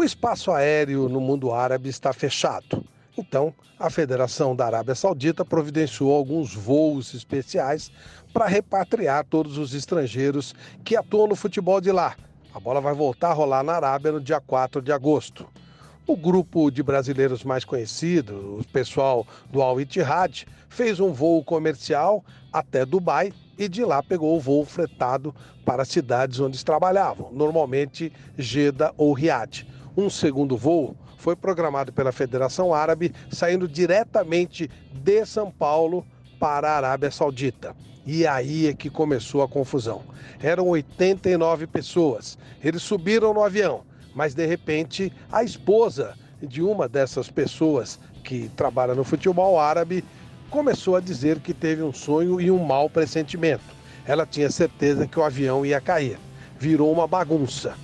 O espaço aéreo no mundo árabe está fechado. Então, a Federação da Arábia Saudita providenciou alguns voos especiais para repatriar todos os estrangeiros que atuam no futebol de lá. A bola vai voltar a rolar na Arábia no dia 4 de agosto. O grupo de brasileiros mais conhecido, o pessoal do Al Ittihad, fez um voo comercial até Dubai e de lá pegou o voo fretado para cidades onde trabalhavam, normalmente Jeddah ou Riad. Um segundo voo foi programado pela Federação Árabe, saindo diretamente de São Paulo para a Arábia Saudita. E aí é que começou a confusão. Eram 89 pessoas. Eles subiram no avião mas de repente a esposa de uma dessas pessoas que trabalha no futebol árabe começou a dizer que teve um sonho e um mau pressentimento. Ela tinha certeza que o avião ia cair. Virou uma bagunça.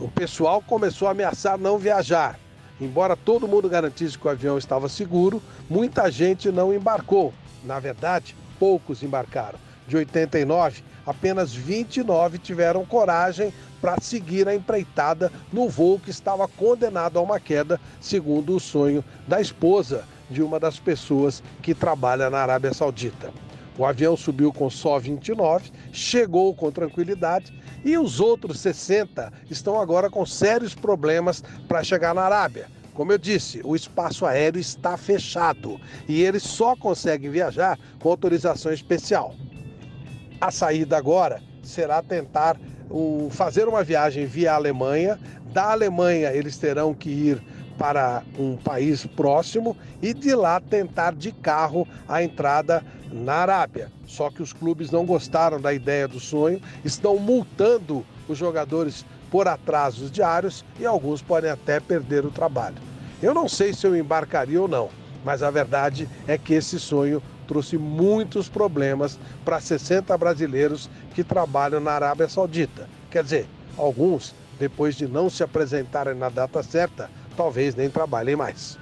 O pessoal começou a ameaçar não viajar. Embora todo mundo garantisse que o avião estava seguro, muita gente não embarcou. Na verdade, poucos embarcaram. De 89, apenas 29 tiveram coragem para seguir a empreitada no voo que estava condenado a uma queda, segundo o sonho da esposa de uma das pessoas que trabalha na Arábia Saudita. O avião subiu com só 29, chegou com tranquilidade e os outros 60 estão agora com sérios problemas para chegar na Arábia. Como eu disse, o espaço aéreo está fechado e eles só conseguem viajar com autorização especial. A saída agora será tentar o, fazer uma viagem via Alemanha. Da Alemanha, eles terão que ir para um país próximo e de lá tentar de carro a entrada na Arábia. Só que os clubes não gostaram da ideia do sonho, estão multando os jogadores por atrasos diários e alguns podem até perder o trabalho. Eu não sei se eu embarcaria ou não, mas a verdade é que esse sonho trouxe muitos problemas para 60 brasileiros que trabalham na Arábia Saudita. Quer dizer, alguns, depois de não se apresentarem na data certa, talvez nem trabalhem mais.